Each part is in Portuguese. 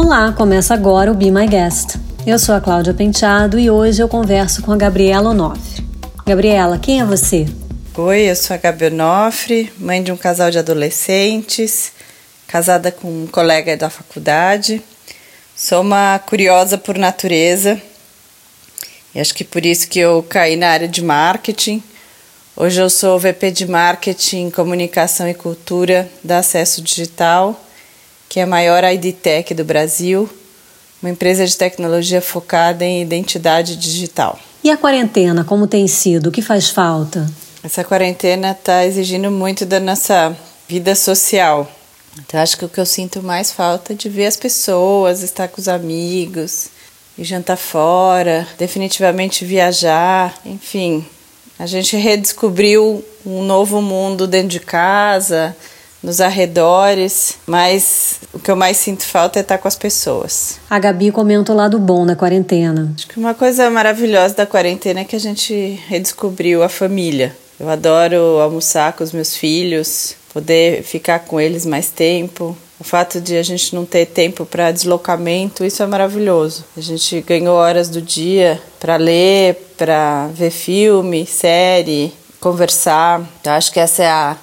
Olá, começa agora o Be My Guest. Eu sou a Cláudia Penteado e hoje eu converso com a Gabriela Onofre. Gabriela, quem é você? Oi, eu sou a Gabi Onofre, mãe de um casal de adolescentes, casada com um colega da faculdade. Sou uma curiosa por natureza e acho que por isso que eu caí na área de marketing. Hoje eu sou VP de Marketing, Comunicação e Cultura da Acesso Digital que é a maior ID Tech do Brasil, uma empresa de tecnologia focada em identidade digital. E a quarentena, como tem sido? O que faz falta? Essa quarentena está exigindo muito da nossa vida social. Então, acho que o que eu sinto mais falta é de ver as pessoas, estar com os amigos, e jantar fora, definitivamente viajar, enfim. A gente redescobriu um novo mundo dentro de casa, nos arredores, mas o que eu mais sinto falta é estar com as pessoas. A Gabi comenta o lado bom da quarentena. Acho que uma coisa maravilhosa da quarentena é que a gente redescobriu a família. Eu adoro almoçar com os meus filhos, poder ficar com eles mais tempo. O fato de a gente não ter tempo para deslocamento, isso é maravilhoso. A gente ganhou horas do dia para ler, para ver filme, série, conversar. Eu acho que essa é a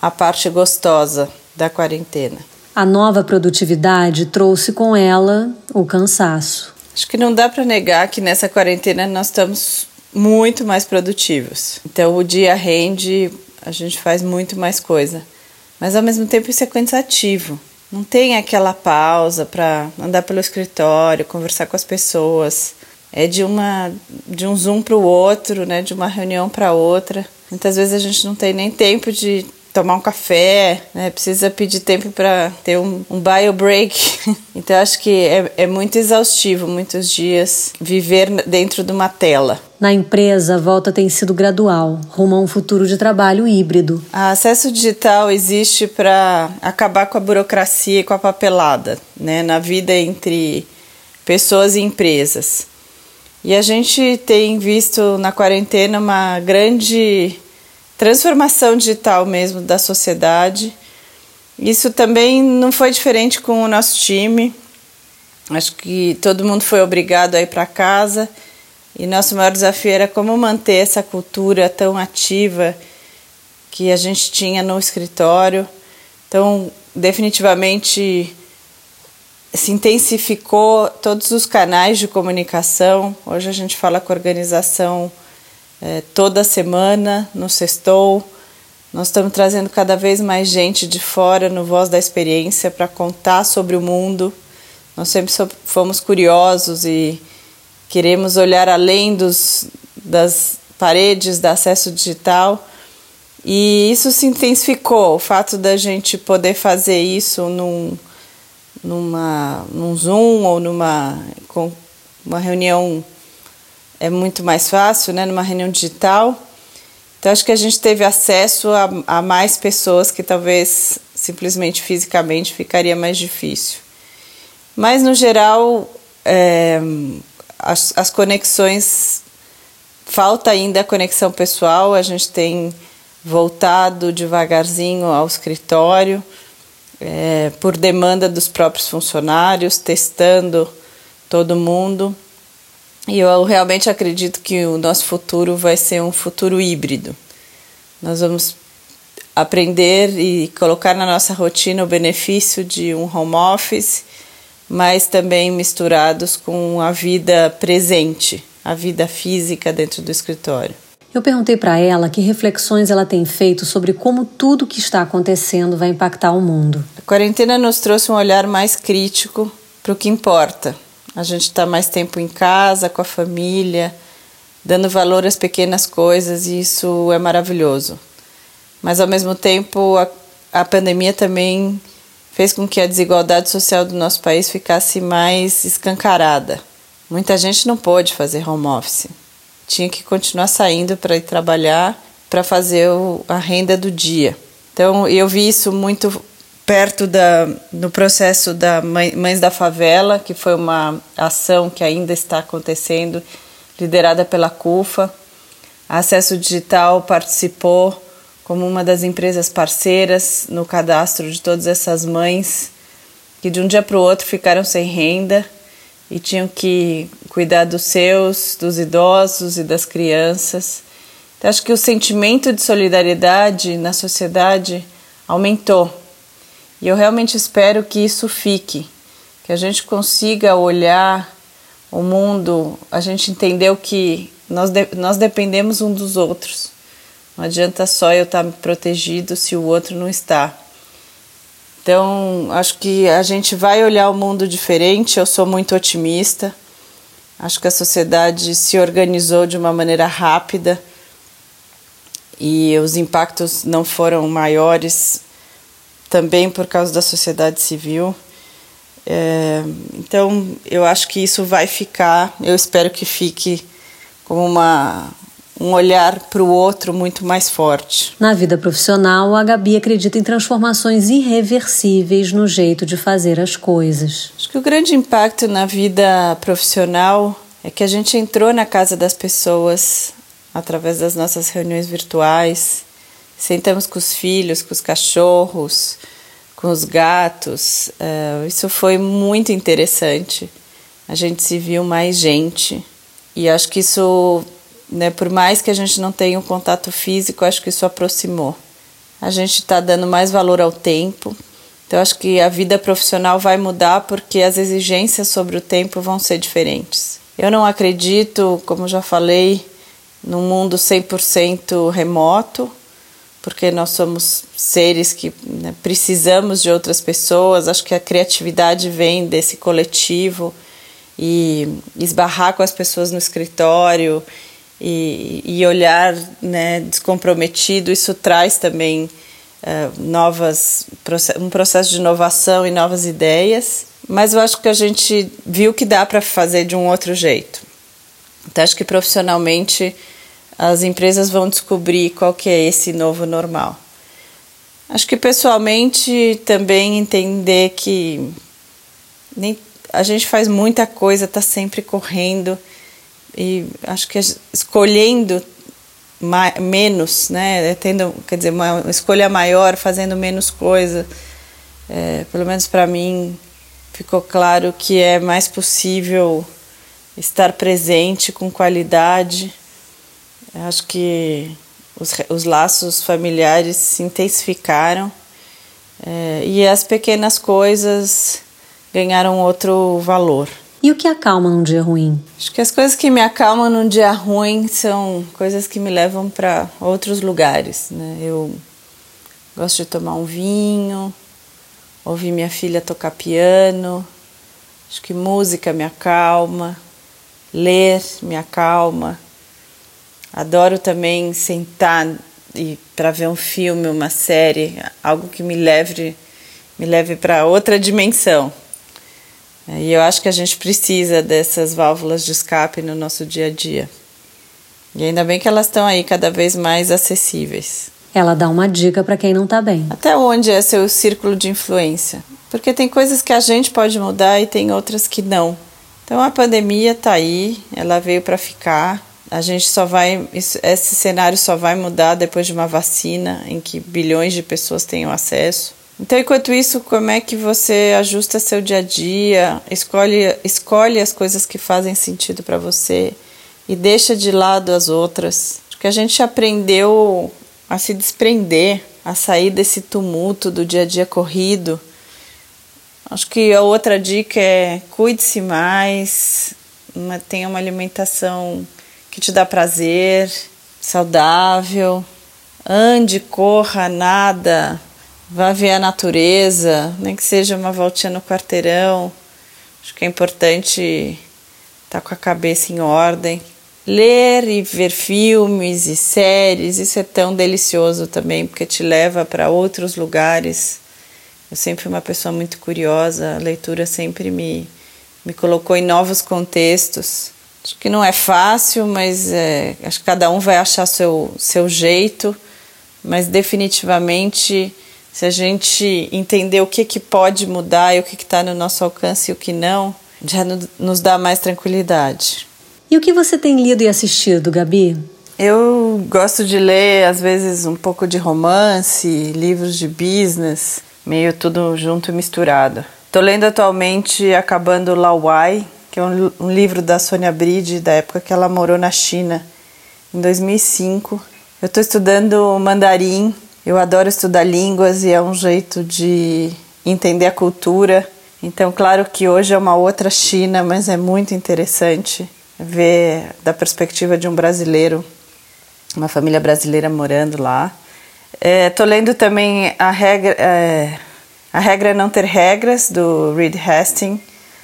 a parte gostosa da quarentena. A nova produtividade trouxe com ela o cansaço. Acho que não dá para negar que nessa quarentena nós estamos muito mais produtivos. Então o dia rende, a gente faz muito mais coisa. Mas ao mesmo tempo isso é cansativo. Não tem aquela pausa para andar pelo escritório, conversar com as pessoas. É de uma de um zoom para o outro, né, de uma reunião para outra. Muitas vezes a gente não tem nem tempo de tomar um café, né? precisa pedir tempo para ter um, um bio break. então acho que é, é muito exaustivo muitos dias viver dentro de uma tela. Na empresa, a volta tem sido gradual, rumo a um futuro de trabalho híbrido. A acesso digital existe para acabar com a burocracia e com a papelada né, na vida entre pessoas e empresas. E a gente tem visto na quarentena uma grande transformação digital mesmo da sociedade. Isso também não foi diferente com o nosso time. Acho que todo mundo foi obrigado a ir para casa e nosso maior desafio era como manter essa cultura tão ativa que a gente tinha no escritório. Então, definitivamente se intensificou todos os canais de comunicação. Hoje a gente fala com a organização é, toda semana no Sextou. Nós estamos trazendo cada vez mais gente de fora no Voz da Experiência para contar sobre o mundo. Nós sempre fomos curiosos e queremos olhar além dos, das paredes da acesso digital. E isso se intensificou, o fato da gente poder fazer isso num, numa, num Zoom ou numa com uma reunião é muito mais fácil, né, numa reunião digital. Então, acho que a gente teve acesso a, a mais pessoas que talvez simplesmente fisicamente ficaria mais difícil. Mas, no geral, é, as, as conexões. Falta ainda a conexão pessoal, a gente tem voltado devagarzinho ao escritório, é, por demanda dos próprios funcionários, testando todo mundo. E eu realmente acredito que o nosso futuro vai ser um futuro híbrido. Nós vamos aprender e colocar na nossa rotina o benefício de um home office, mas também misturados com a vida presente, a vida física dentro do escritório. Eu perguntei para ela que reflexões ela tem feito sobre como tudo que está acontecendo vai impactar o mundo. A quarentena nos trouxe um olhar mais crítico para o que importa a gente está mais tempo em casa, com a família, dando valor às pequenas coisas e isso é maravilhoso. Mas ao mesmo tempo, a, a pandemia também fez com que a desigualdade social do nosso país ficasse mais escancarada. Muita gente não pôde fazer home office. Tinha que continuar saindo para ir trabalhar, para fazer o, a renda do dia. Então, eu vi isso muito perto da, no processo da Mães da Favela, que foi uma ação que ainda está acontecendo, liderada pela CUFA. A Acesso Digital participou como uma das empresas parceiras no cadastro de todas essas mães que de um dia para o outro ficaram sem renda e tinham que cuidar dos seus, dos idosos e das crianças. Então, acho que o sentimento de solidariedade na sociedade aumentou. E eu realmente espero que isso fique, que a gente consiga olhar o mundo, a gente entendeu que nós, de, nós dependemos um dos outros. Não adianta só eu estar protegido se o outro não está. Então, acho que a gente vai olhar o mundo diferente. Eu sou muito otimista. Acho que a sociedade se organizou de uma maneira rápida e os impactos não foram maiores também por causa da sociedade civil. É, então, eu acho que isso vai ficar, eu espero que fique como uma, um olhar para o outro muito mais forte. Na vida profissional, a Gabi acredita em transformações irreversíveis no jeito de fazer as coisas. Acho que o grande impacto na vida profissional é que a gente entrou na casa das pessoas através das nossas reuniões virtuais. Sentamos com os filhos, com os cachorros, com os gatos. Uh, isso foi muito interessante. A gente se viu mais gente. E acho que isso né? Por mais que a gente não tenha um contato físico, acho que isso aproximou. A gente está dando mais valor ao tempo. Então, acho que a vida profissional vai mudar porque as exigências sobre o tempo vão ser diferentes. Eu não acredito, como já falei, num mundo 100% remoto, porque nós somos seres que né, precisamos de outras pessoas. Acho que a criatividade vem desse coletivo e esbarrar com as pessoas no escritório e, e olhar né, descomprometido, isso traz também uh, novas, um processo de inovação e novas ideias. Mas eu acho que a gente viu que dá para fazer de um outro jeito. Então, acho que profissionalmente as empresas vão descobrir qual que é esse novo normal. Acho que pessoalmente também entender que nem, a gente faz muita coisa, está sempre correndo e acho que escolhendo menos, né, tendo, quer dizer, uma escolha maior, fazendo menos coisa, é, pelo menos para mim ficou claro que é mais possível estar presente com qualidade. Acho que os, os laços familiares se intensificaram é, e as pequenas coisas ganharam outro valor. E o que acalma num dia ruim? Acho que as coisas que me acalmam num dia ruim são coisas que me levam para outros lugares. Né? Eu gosto de tomar um vinho, ouvir minha filha tocar piano. Acho que música me acalma, ler me acalma. Adoro também sentar e para ver um filme, uma série, algo que me leve me leve para outra dimensão. E eu acho que a gente precisa dessas válvulas de escape no nosso dia a dia. E ainda bem que elas estão aí cada vez mais acessíveis. Ela dá uma dica para quem não está bem. Até onde é seu círculo de influência? Porque tem coisas que a gente pode mudar e tem outras que não. Então a pandemia está aí, ela veio para ficar. A gente só vai, esse cenário só vai mudar depois de uma vacina em que bilhões de pessoas tenham acesso. Então, enquanto isso, como é que você ajusta seu dia a dia, escolhe, escolhe as coisas que fazem sentido para você e deixa de lado as outras? Porque a gente aprendeu a se desprender, a sair desse tumulto do dia a dia corrido. Acho que a outra dica é cuide-se mais, tenha uma alimentação que te dá prazer, saudável, ande, corra, nada, Vá ver a natureza, nem que seja uma voltinha no quarteirão. Acho que é importante estar tá com a cabeça em ordem. Ler e ver filmes e séries, isso é tão delicioso também, porque te leva para outros lugares. Eu sempre fui uma pessoa muito curiosa, a leitura sempre me, me colocou em novos contextos. Acho que não é fácil, mas é, acho que cada um vai achar seu, seu jeito, mas definitivamente se a gente entender o que, que pode mudar e o que está no nosso alcance e o que não, já nos dá mais tranquilidade. E o que você tem lido e assistido, Gabi? Eu gosto de ler, às vezes, um pouco de romance, livros de business, meio tudo junto e misturado. Tô lendo atualmente Acabando Lauai, que é um, um livro da Sônia Bride, da época que ela morou na China, em 2005. Eu estou estudando mandarim, eu adoro estudar línguas e é um jeito de entender a cultura. Então, claro que hoje é uma outra China, mas é muito interessante ver da perspectiva de um brasileiro, uma família brasileira morando lá. Estou é, lendo também a regra, é, a regra é não ter regras do Reed Hastings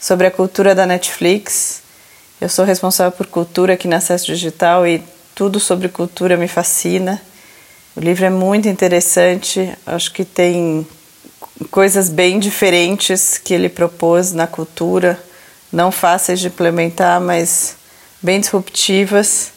sobre a cultura da Netflix. Eu sou responsável por cultura aqui na Acesso Digital e tudo sobre cultura me fascina. O livro é muito interessante, acho que tem coisas bem diferentes que ele propôs na cultura, não fáceis de implementar, mas bem disruptivas.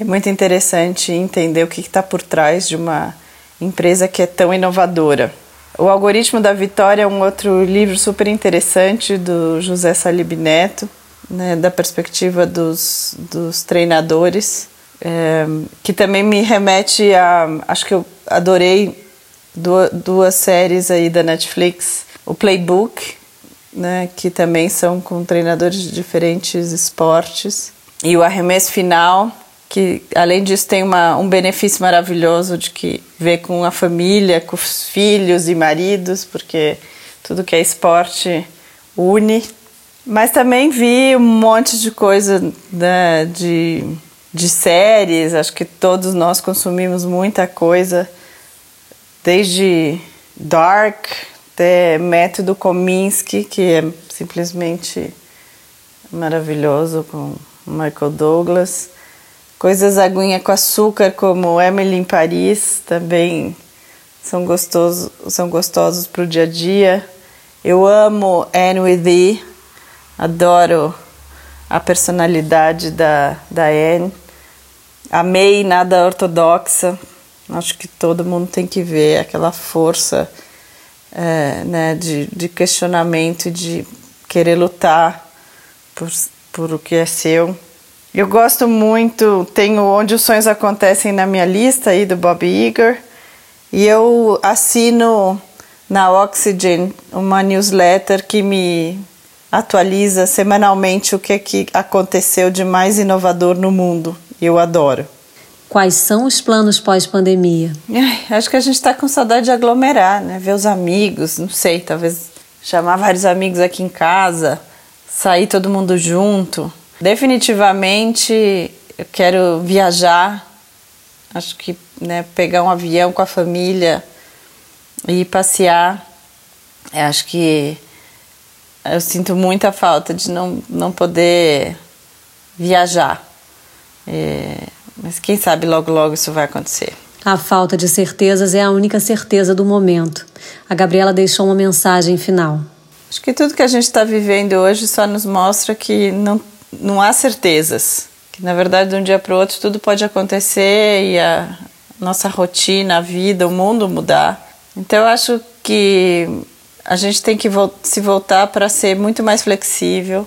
É muito interessante entender o que está por trás de uma empresa que é tão inovadora. O Algoritmo da Vitória é um outro livro super interessante do José Salib Neto, né, da perspectiva dos, dos treinadores, é, que também me remete a. Acho que eu adorei duas, duas séries aí da Netflix, o Playbook, né, que também são com treinadores de diferentes esportes, e o Arremesso Final, que além disso tem uma, um benefício maravilhoso de que vê com a família, com os filhos e maridos, porque tudo que é esporte une. Mas também vi um monte de coisa né, de, de séries, acho que todos nós consumimos muita coisa, desde Dark até Método Kominsky, que é simplesmente maravilhoso com Michael Douglas Coisas aguinha com açúcar, como Emily em Paris, também são gostosos, são gostosos para o dia a dia. Eu amo Anne with Thee, adoro a personalidade da, da Anne. Amei Nada Ortodoxa, acho que todo mundo tem que ver aquela força é, né, de, de questionamento, de querer lutar por, por o que é seu. Eu gosto muito, tenho Onde os Sonhos Acontecem na minha lista aí do Bob Iger. E eu assino na Oxygen uma newsletter que me atualiza semanalmente o que, é que aconteceu de mais inovador no mundo. Eu adoro. Quais são os planos pós-pandemia? Acho que a gente está com saudade de aglomerar, né? Ver os amigos, não sei, talvez chamar vários amigos aqui em casa, sair todo mundo junto. Definitivamente eu quero viajar, acho que né, pegar um avião com a família e passear. Eu acho que eu sinto muita falta de não, não poder viajar. É, mas quem sabe logo, logo isso vai acontecer. A falta de certezas é a única certeza do momento. A Gabriela deixou uma mensagem final. Acho que tudo que a gente está vivendo hoje só nos mostra que não não há certezas. Que na verdade de um dia para o outro tudo pode acontecer e a nossa rotina, a vida, o mundo mudar. Então eu acho que a gente tem que se voltar para ser muito mais flexível.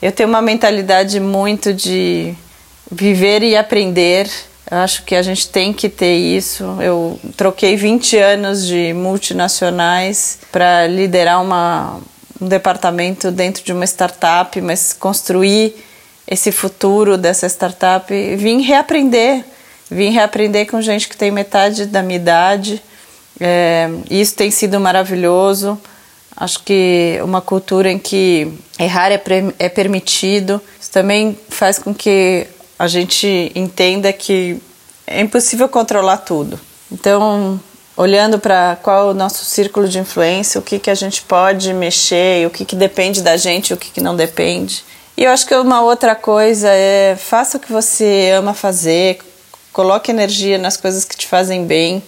Eu tenho uma mentalidade muito de viver e aprender. Eu acho que a gente tem que ter isso. Eu troquei 20 anos de multinacionais para liderar uma, um departamento dentro de uma startup, mas construir esse futuro dessa startup, vim reaprender, vim reaprender com gente que tem metade da minha idade. É, isso tem sido maravilhoso. Acho que uma cultura em que errar é, é permitido, isso também faz com que a gente entenda que é impossível controlar tudo. Então, olhando para qual o nosso círculo de influência, o que, que a gente pode mexer, o que, que depende da gente o que, que não depende. E eu acho que uma outra coisa é faça o que você ama fazer, coloque energia nas coisas que te fazem bem.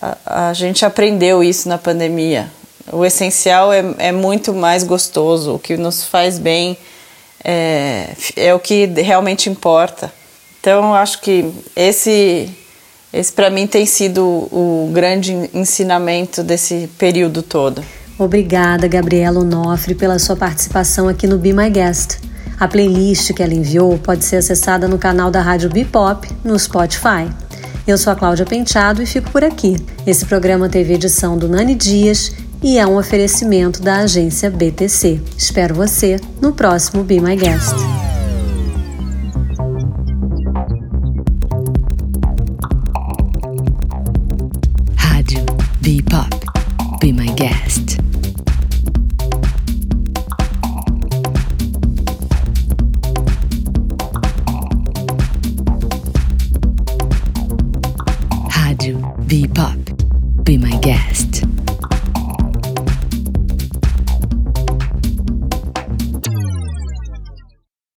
A, a gente aprendeu isso na pandemia. O essencial é, é muito mais gostoso, o que nos faz bem é, é o que realmente importa. Então, eu acho que esse esse para mim tem sido o grande ensinamento desse período todo. Obrigada, Gabriela Onofre, pela sua participação aqui no Be My Guest. A playlist que ela enviou pode ser acessada no canal da Rádio Bipop no Spotify. Eu sou a Cláudia Penteado e fico por aqui. Esse programa teve edição do Nani Dias e é um oferecimento da agência BTC. Espero você no próximo Be My Guest.